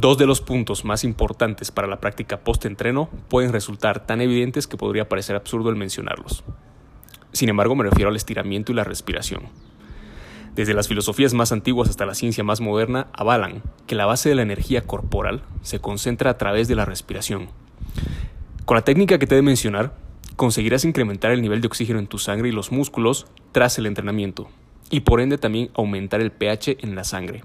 Dos de los puntos más importantes para la práctica post-entreno pueden resultar tan evidentes que podría parecer absurdo el mencionarlos. Sin embargo, me refiero al estiramiento y la respiración. Desde las filosofías más antiguas hasta la ciencia más moderna, avalan que la base de la energía corporal se concentra a través de la respiración. Con la técnica que te he de mencionar, conseguirás incrementar el nivel de oxígeno en tu sangre y los músculos tras el entrenamiento, y por ende también aumentar el pH en la sangre.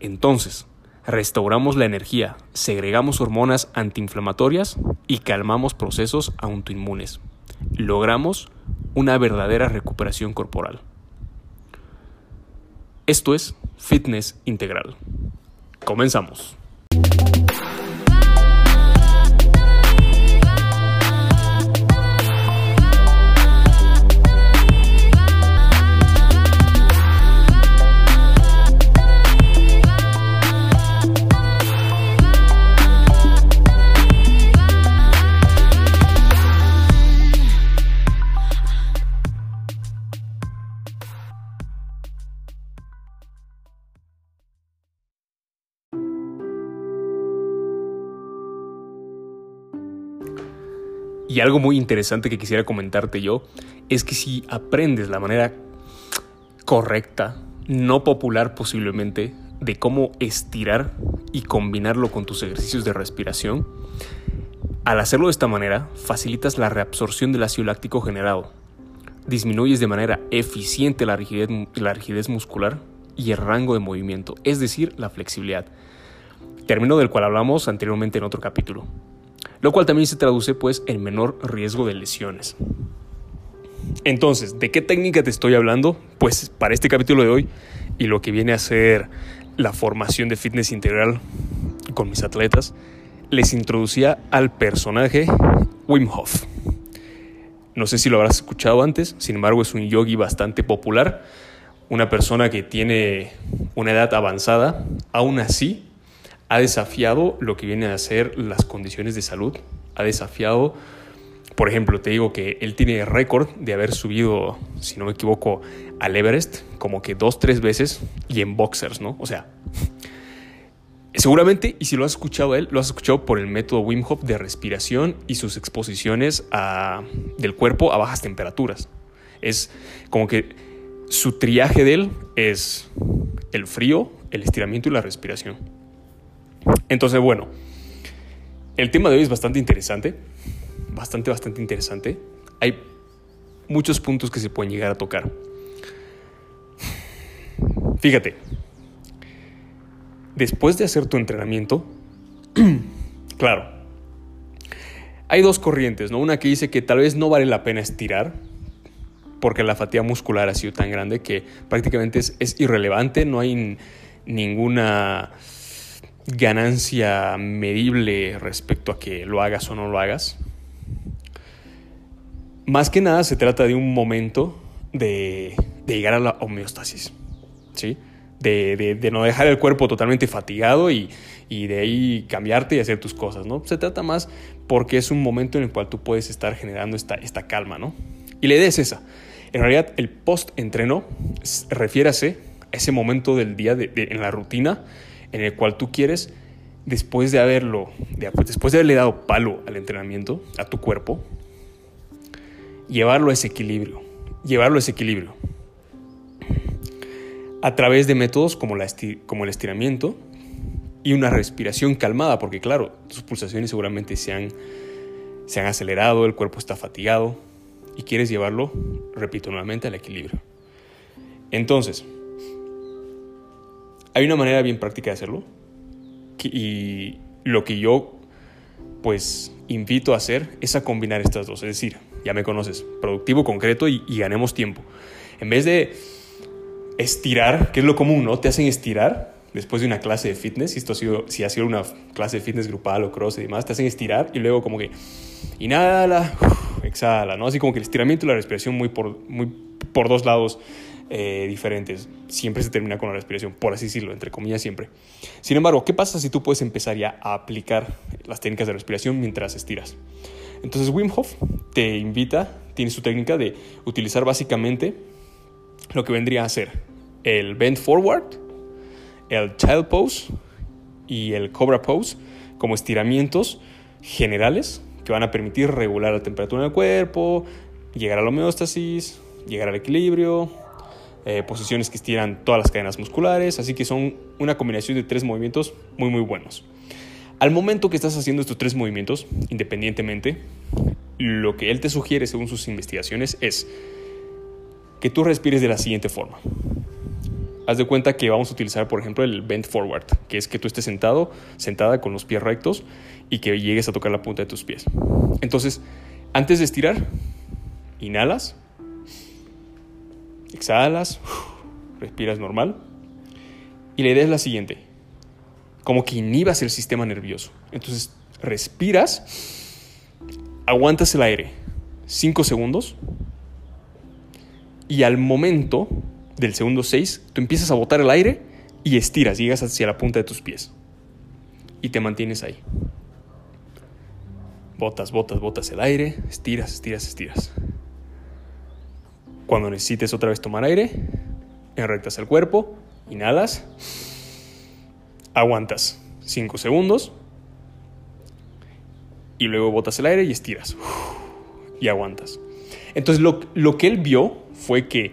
Entonces, restauramos la energía, segregamos hormonas antiinflamatorias y calmamos procesos autoinmunes. Logramos una verdadera recuperación corporal. Esto es Fitness Integral. Comenzamos. Y algo muy interesante que quisiera comentarte yo es que si aprendes la manera correcta, no popular posiblemente, de cómo estirar y combinarlo con tus ejercicios de respiración, al hacerlo de esta manera, facilitas la reabsorción del ácido láctico generado, disminuyes de manera eficiente la rigidez, la rigidez muscular y el rango de movimiento, es decir, la flexibilidad, término del cual hablamos anteriormente en otro capítulo lo cual también se traduce pues en menor riesgo de lesiones. Entonces, ¿de qué técnica te estoy hablando? Pues para este capítulo de hoy y lo que viene a ser la formación de fitness integral con mis atletas, les introducía al personaje Wim Hof. No sé si lo habrás escuchado antes, sin embargo es un yogi bastante popular, una persona que tiene una edad avanzada, aún así ha desafiado lo que vienen a ser las condiciones de salud, ha desafiado, por ejemplo, te digo que él tiene récord de haber subido, si no me equivoco, al Everest como que dos, tres veces y en boxers, ¿no? O sea, seguramente, y si lo has escuchado él, lo has escuchado por el método Wim Hof de respiración y sus exposiciones del cuerpo a bajas temperaturas. Es como que su triaje de él es el frío, el estiramiento y la respiración. Entonces, bueno, el tema de hoy es bastante interesante, bastante, bastante interesante. Hay muchos puntos que se pueden llegar a tocar. Fíjate, después de hacer tu entrenamiento, claro, hay dos corrientes, ¿no? Una que dice que tal vez no vale la pena estirar, porque la fatiga muscular ha sido tan grande que prácticamente es, es irrelevante, no hay ninguna ganancia medible respecto a que lo hagas o no lo hagas. Más que nada se trata de un momento de, llegar a la homeostasis, ¿sí? De, no dejar el cuerpo totalmente fatigado y, de ahí cambiarte y hacer tus cosas, ¿no? Se trata más porque es un momento en el cual tú puedes estar generando esta, calma, ¿no? Y la idea es esa. En realidad, el post-entreno, refiérase a ese momento del día en la rutina en el cual tú quieres, después de haberlo, después de haberle dado palo al entrenamiento, a tu cuerpo, llevarlo a ese equilibrio, llevarlo a ese equilibrio. A través de métodos como, la como el estiramiento y una respiración calmada, porque claro, tus pulsaciones seguramente se han, se han acelerado, el cuerpo está fatigado y quieres llevarlo, repito nuevamente, al equilibrio. Entonces, hay una manera bien práctica de hacerlo. Y lo que yo, pues, invito a hacer es a combinar estas dos. Es decir, ya me conoces, productivo, concreto y, ganemos tiempo. En vez de estirar, que es lo común, ¿no? Te hacen estirar después de una clase de fitness, si esto ha sido, si ha sido una clase de fitness grupal o cross y demás, te hacen estirar y luego como que inhala, exhala, ¿no? Así como que el estiramiento y la respiración muy por, muy por dos lados eh, diferentes. Siempre se termina con la respiración, por así decirlo, entre comillas siempre. Sin embargo, ¿qué pasa si tú puedes empezar ya a aplicar las técnicas de respiración mientras estiras? Entonces Wim Hof te invita, tiene su técnica de utilizar básicamente lo que vendría a ser el bend forward, el child pose y el Cobra Pose como estiramientos generales que van a permitir regular la temperatura del cuerpo, llegar a la homeostasis, llegar al equilibrio, eh, posiciones que estiran todas las cadenas musculares, así que son una combinación de tres movimientos muy muy buenos. Al momento que estás haciendo estos tres movimientos, independientemente, lo que él te sugiere según sus investigaciones es que tú respires de la siguiente forma. Haz de cuenta que vamos a utilizar, por ejemplo, el bend forward, que es que tú estés sentado, sentada con los pies rectos y que llegues a tocar la punta de tus pies. Entonces, antes de estirar, inhalas, exhalas, respiras normal. Y la idea es la siguiente, como que inhibas el sistema nervioso. Entonces, respiras, aguantas el aire 5 segundos y al momento del segundo 6, tú empiezas a botar el aire y estiras, llegas hacia la punta de tus pies. Y te mantienes ahí. Botas, botas, botas el aire, estiras, estiras, estiras. Cuando necesites otra vez tomar aire, enrectas el cuerpo, inhalas, aguantas 5 segundos y luego botas el aire y estiras y aguantas. Entonces lo, lo que él vio fue que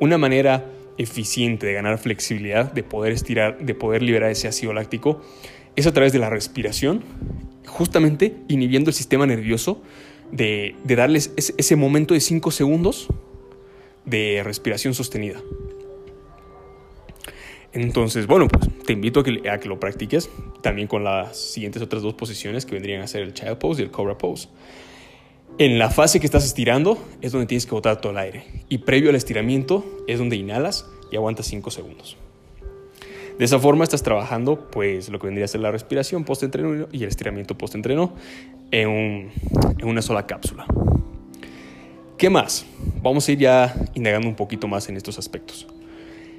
una manera eficiente de ganar flexibilidad, de poder estirar, de poder liberar ese ácido láctico, es a través de la respiración, justamente inhibiendo el sistema nervioso, de, darles ese, momento de 5 segundos de respiración sostenida. Entonces, bueno, pues te invito a que, a que, lo practiques también con las siguientes otras dos posiciones que vendrían a ser el Child Pose y el Cobra Pose. En la fase que estás estirando es donde tienes que botar todo el aire. Y previo al estiramiento es donde inhalas y aguantas 5 segundos. De esa forma estás trabajando pues lo que vendría a ser la respiración post-entreno y el estiramiento post-entreno en, en una sola cápsula. ¿Qué más? Vamos a ir ya indagando un poquito más en estos aspectos.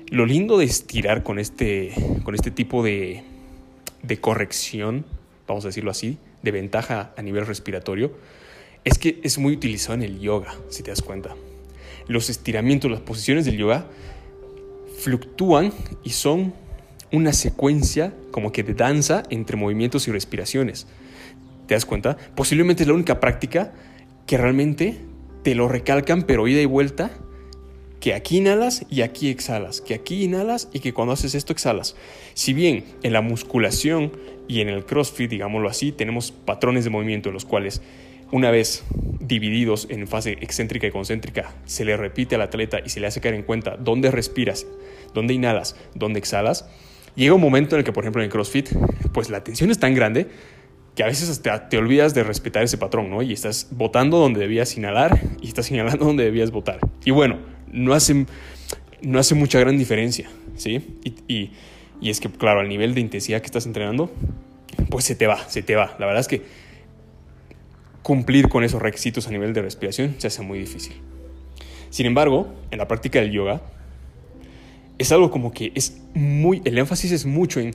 Lo lindo de estirar con este, con este tipo de, de corrección, vamos a decirlo así, de ventaja a nivel respiratorio, es que es muy utilizado en el yoga, si te das cuenta. Los estiramientos, las posiciones del yoga fluctúan y son una secuencia como que de danza entre movimientos y respiraciones. ¿Te das cuenta? Posiblemente es la única práctica que realmente te lo recalcan, pero ida y vuelta, que aquí inhalas y aquí exhalas, que aquí inhalas y que cuando haces esto exhalas. Si bien en la musculación y en el CrossFit, digámoslo así, tenemos patrones de movimiento en los cuales una vez divididos en fase excéntrica y concéntrica, se le repite al atleta y se le hace caer en cuenta dónde respiras, dónde inhalas, dónde exhalas, llega un momento en el que, por ejemplo, en el CrossFit, pues la tensión es tan grande que a veces te olvidas de respetar ese patrón, ¿no? Y estás botando donde debías inhalar y estás inhalando donde debías botar. Y bueno, no hace, no hace mucha gran diferencia, ¿sí? Y, y es que, claro, al nivel de intensidad que estás entrenando, pues se te va, se te va. La verdad es que cumplir con esos requisitos a nivel de respiración se hace muy difícil. Sin embargo, en la práctica del yoga, es algo como que es muy, el énfasis es mucho en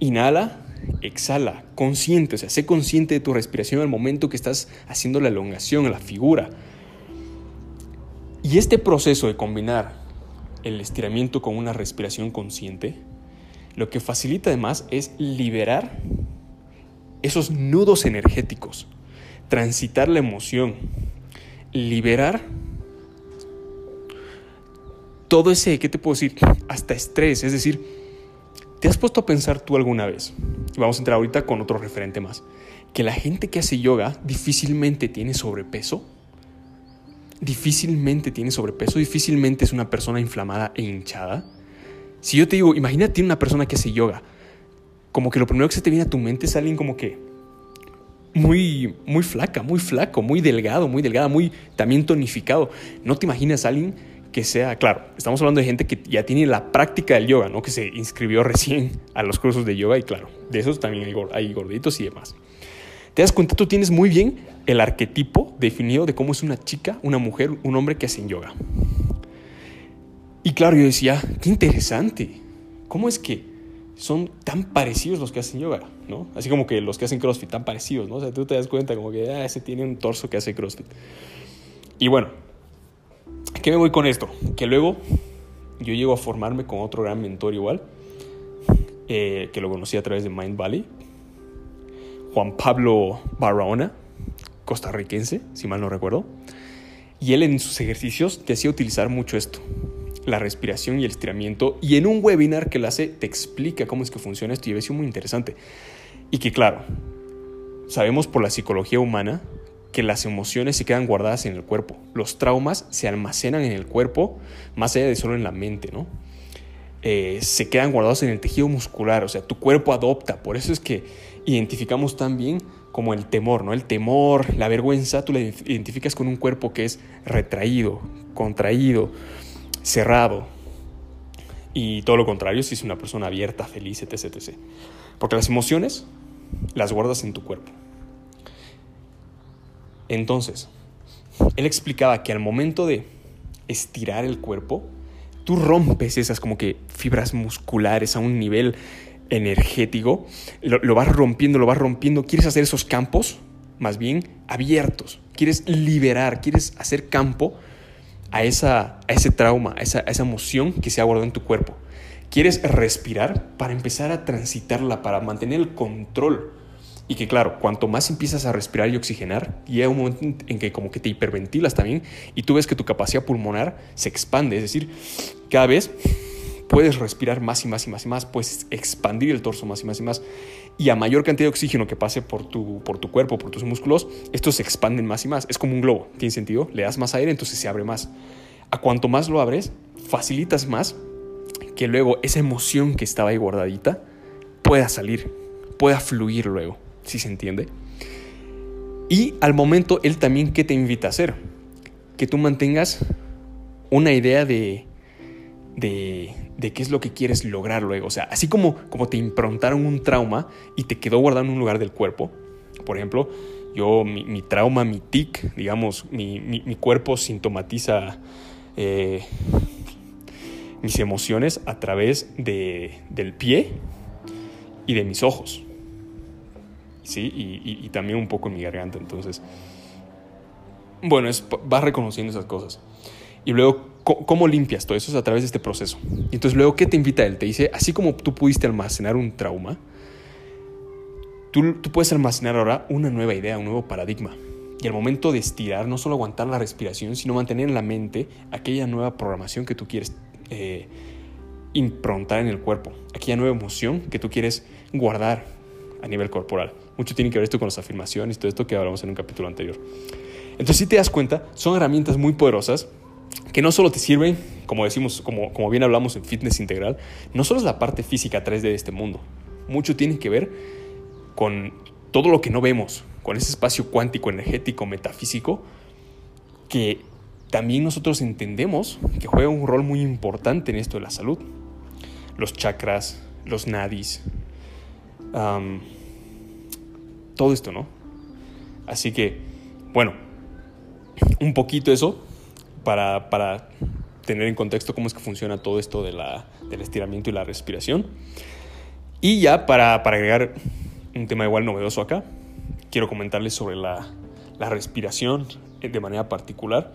inhala, exhala, consciente, o sea, sé consciente de tu respiración al momento que estás haciendo la elongación, la figura. Y este proceso de combinar el estiramiento con una respiración consciente, lo que facilita además es liberar esos nudos energéticos transitar la emoción, liberar todo ese, ¿qué te puedo decir? Hasta estrés, es decir, ¿te has puesto a pensar tú alguna vez? Vamos a entrar ahorita con otro referente más, que la gente que hace yoga difícilmente tiene sobrepeso. Difícilmente tiene sobrepeso, difícilmente es una persona inflamada e hinchada. Si yo te digo, imagínate una persona que hace yoga, como que lo primero que se te viene a tu mente es alguien como que muy, muy flaca, muy flaco, muy delgado, muy delgada, muy también tonificado. No te imaginas a alguien que sea, claro, estamos hablando de gente que ya tiene la práctica del yoga, ¿no? Que se inscribió recién a los cursos de yoga y claro, de esos también hay gorditos y demás. Te das cuenta, tú tienes muy bien el arquetipo definido de cómo es una chica, una mujer, un hombre que hacen yoga. Y claro, yo decía, qué interesante. ¿Cómo es que son tan parecidos los que hacen yoga, ¿no? Así como que los que hacen CrossFit, tan parecidos, ¿no? O sea, tú te das cuenta como que, ah, ese tiene un torso que hace CrossFit. Y bueno, ¿qué me voy con esto? Que luego yo llego a formarme con otro gran mentor igual, eh, que lo conocí a través de Mind Valley. Juan Pablo Barahona, costarricense, si mal no recuerdo. Y él en sus ejercicios te hacía utilizar mucho esto, la respiración y el estiramiento. Y en un webinar que él hace te explica cómo es que funciona esto y me sido muy interesante. Y que claro, sabemos por la psicología humana que las emociones se quedan guardadas en el cuerpo. Los traumas se almacenan en el cuerpo más allá de solo en la mente, ¿no? Eh, se quedan guardados en el tejido muscular, o sea, tu cuerpo adopta. Por eso es que identificamos también como el temor, ¿no? El temor, la vergüenza, tú la identificas con un cuerpo que es retraído, contraído, cerrado. Y todo lo contrario si es una persona abierta, feliz, etc, etc. Porque las emociones las guardas en tu cuerpo. Entonces, él explicaba que al momento de estirar el cuerpo, tú rompes esas como que fibras musculares a un nivel energético, lo, vas rompiendo, lo vas rompiendo, quieres hacer esos campos más bien abiertos, quieres liberar, quieres hacer campo a, esa, a ese trauma, esa, a esa emoción que se ha guardado en tu cuerpo. Quieres respirar para empezar a transitarla, para mantener el control y que claro, cuanto más empiezas a respirar y oxigenar, llega un momento en que como que te hiperventilas también y tú ves que tu capacidad pulmonar se expande, es decir, cada vez puedes respirar más y más y más y más, puedes expandir el torso más y más y más. Y a mayor cantidad de oxígeno que pase por tu, por tu cuerpo, por tus músculos, estos se expanden más y más. Es como un globo, ¿tiene sentido? Le das más aire, entonces se abre más. A cuanto más lo abres, facilitas más que luego esa emoción que estaba ahí guardadita pueda salir, pueda fluir luego si se entiende. Y al momento, él también, ¿qué te invita a hacer? Que tú mantengas una idea de, de, de, qué es lo que quieres lograr luego. O sea, así como, como te improntaron un trauma y te quedó guardado en un lugar del cuerpo. Por ejemplo, yo, mi, trauma, mi tic, digamos, mi, mi, cuerpo sintomatiza eh, mis emociones a través de, del pie y de mis ojos. ¿Sí? Y, también un poco en mi garganta. Entonces, bueno, es, vas reconociendo esas cosas. Y luego, ¿cómo limpias todo eso? Es a través de este proceso. Entonces, luego, ¿qué te invita él? Te dice, así como tú pudiste almacenar un trauma, tú, puedes almacenar ahora una nueva idea, un nuevo paradigma. Y al momento de estirar, no solo aguantar la respiración, sino mantener en la mente aquella nueva programación que tú quieres eh, improntar en el cuerpo, aquella nueva emoción que tú quieres guardar a nivel corporal. Mucho tiene que ver esto con las afirmaciones y todo esto que hablamos en un capítulo anterior. Entonces, si te das cuenta, son herramientas muy poderosas que no solo te sirven, como decimos, como, como bien hablamos en fitness integral, no solo es la parte física 3D de este mundo, mucho tiene que ver con todo lo que no vemos, con ese espacio cuántico, energético, metafísico, que también nosotros entendemos que juega un rol muy importante en esto de la salud. Los chakras, los nadis, todo esto, ¿no? Así que, bueno, un poquito eso para, para, tener en contexto cómo es que funciona todo esto de la, del estiramiento y la respiración. Y ya para, para, agregar un tema igual novedoso acá, quiero comentarles sobre la, la respiración de manera particular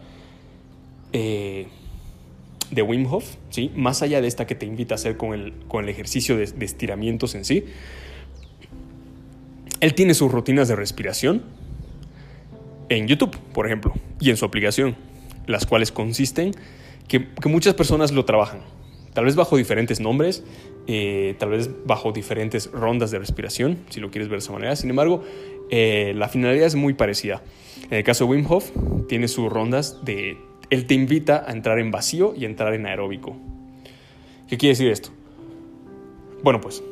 eh, de Wim Hof, ¿sí? más allá de esta que te invita a hacer con el, con el ejercicio de estiramientos en sí, él tiene sus rutinas de respiración en YouTube, por ejemplo, y en su aplicación, las cuales consisten que, muchas personas lo trabajan, tal vez bajo diferentes nombres, eh, tal vez bajo diferentes rondas de respiración, si lo quieres ver de esa manera. Sin embargo, eh, la finalidad es muy parecida. En el caso de Wim Hof, tiene sus rondas de... Él te invita a entrar en vacío y entrar en aeróbico. ¿Qué quiere decir esto? Bueno, pues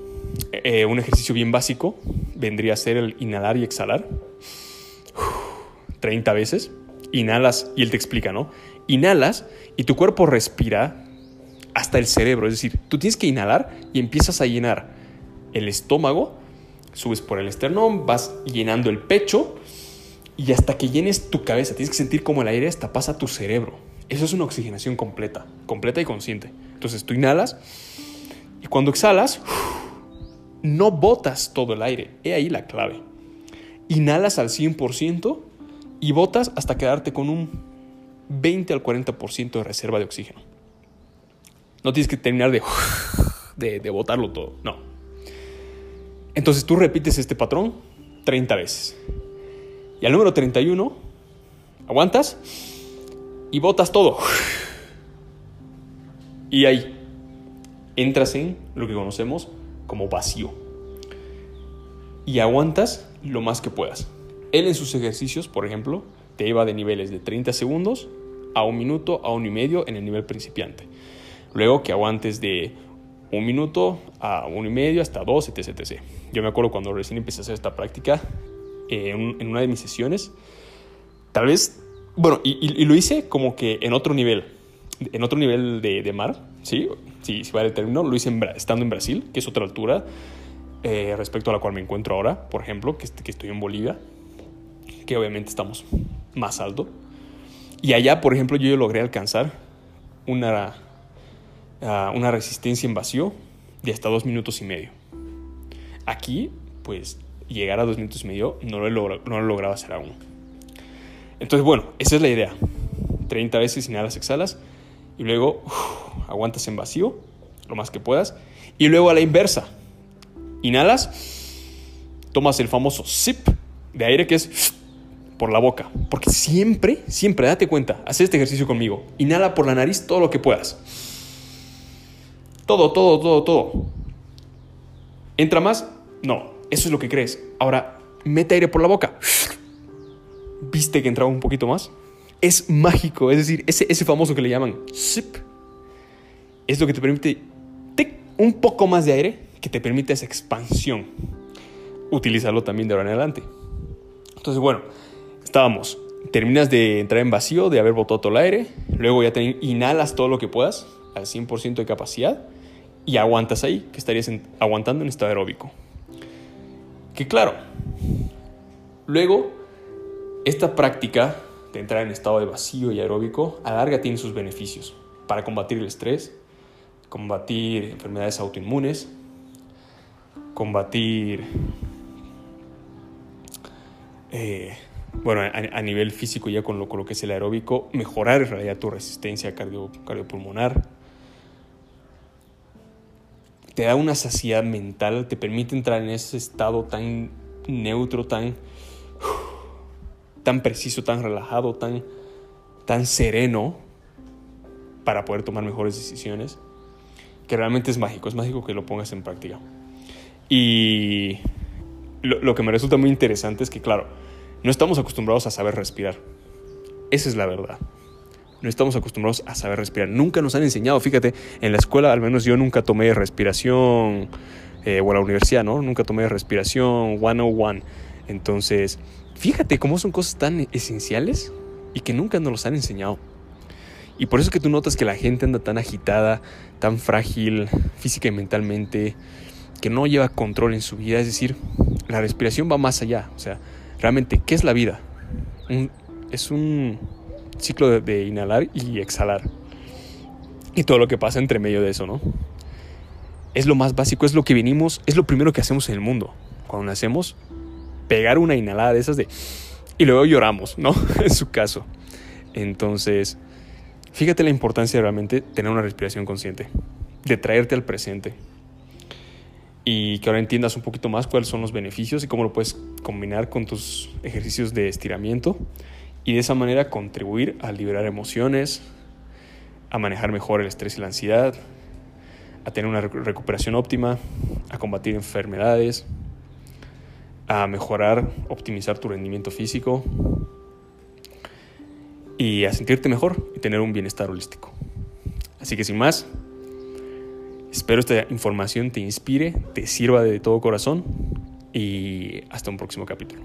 eh, un ejercicio bien básico vendría a ser el inhalar y exhalar. 30 veces. Inhalas y él te explica, ¿no? Inhalas y tu cuerpo respira hasta el cerebro. Es decir, tú tienes que inhalar y empiezas a llenar el estómago, subes por el esternón, vas llenando el pecho y hasta que llenes tu cabeza, tienes que sentir como el aire hasta pasa tu cerebro. Eso es una oxigenación completa, completa y consciente. Entonces tú inhalas y cuando exhalas, no botas todo el aire. He ahí la clave. Inhalas al 100% y botas hasta quedarte con un 20 al 40% de reserva de oxígeno. No tienes que terminar de, de, botarlo todo. No. Entonces tú repites este patrón 30 veces. Y al número 31, aguantas y botas todo. Y ahí entras en lo que conocemos como vacío. Y aguantas lo más que puedas. Él en sus ejercicios, por ejemplo, te lleva de niveles de 30 segundos a un minuto a uno y medio en el nivel principiante. Luego que aguantes de un minuto a uno y medio hasta dos, etc, etc. Yo me acuerdo cuando recién empecé a hacer esta práctica eh, en, una de mis sesiones, tal vez, bueno, y, lo hice como que en otro nivel, en otro nivel de, mar, ¿sí? Si, si vale el término, lo hice estando en Brasil, que es otra altura eh, respecto a la cual me encuentro ahora, por ejemplo, que, que estoy en Bolivia, que obviamente estamos más alto. Y allá, por ejemplo, yo logré alcanzar una, ah, una resistencia en vacío de hasta dos minutos y medio. Aquí, pues, llegar a dos minutos y medio no lo, he no lo lograba hacer aún. Entonces, bueno, esa es la idea. 30 veces inhalas, exhalas y luego aguantas en vacío lo más que puedas. Y luego a la inversa. Inhalas, tomas el famoso sip de aire que es por la boca. Porque siempre, siempre, date cuenta, haz este ejercicio conmigo. Inhala por la nariz todo lo que puedas. Todo, todo, todo, todo. ¿Entra más? No, eso es lo que crees. Ahora, mete aire por la boca. ¿Viste que entraba un poquito más? Es mágico, es decir, ese, ese famoso que le llaman sip, es lo que te permite un poco más de aire que te permite esa expansión. Utilízalo también de ahora en adelante. Entonces, bueno, estábamos. Terminas de entrar en vacío, de haber botado todo el aire, luego ya te inhalas todo lo que puedas al 100% de capacidad y aguantas ahí, que estarías aguantando en estado aeróbico. Que claro, luego esta práctica entrar en estado de vacío y aeróbico a larga tiene sus beneficios para combatir el estrés, combatir enfermedades autoinmunes, combatir eh, bueno, a, nivel físico ya con lo, con lo, que es el aeróbico, mejorar en realidad tu resistencia cardio, cardiopulmonar. Te da una saciedad mental, te permite entrar en ese estado tan neutro, tan, tan preciso, tan relajado, tan, tan sereno para poder tomar mejores decisiones, que realmente es mágico, es mágico que lo pongas en práctica. Y lo, lo que me resulta muy interesante es que, claro, no estamos acostumbrados a saber respirar. Esa es la verdad. No estamos acostumbrados a saber respirar. Nunca nos han enseñado, fíjate, en la escuela al menos yo nunca tomé respiración, eh, o en la universidad, ¿no? Nunca tomé respiración 101. Entonces, fíjate cómo son cosas tan esenciales y que nunca nos los han enseñado. Y por eso es que tú notas que la gente anda tan agitada, tan frágil física y mentalmente, que no lleva control en su vida. Es decir, la respiración va más allá. O sea, realmente, ¿qué es la vida? es un ciclo de, inhalar y exhalar. Y todo lo que pasa entre medio de eso, ¿no? Es lo más básico, es lo que venimos, es lo primero que hacemos en el mundo. Cuando nacemos, pegar una inhalada de esas de... Y luego lloramos, ¿no? en su caso. Entonces, fíjate la importancia de realmente tener una respiración consciente, de traerte al presente, y que ahora entiendas un poquito más cuáles son los beneficios y cómo lo puedes combinar con tus ejercicios de estiramiento y de esa manera contribuir a liberar emociones, a manejar mejor el estrés y la ansiedad, a tener una recuperación óptima, a combatir enfermedades, a mejorar, optimizar tu rendimiento físico y a sentirte mejor y tener un bienestar holístico. Así que sin más, Espero esta información te inspire, te sirva de todo corazón y hasta un próximo capítulo.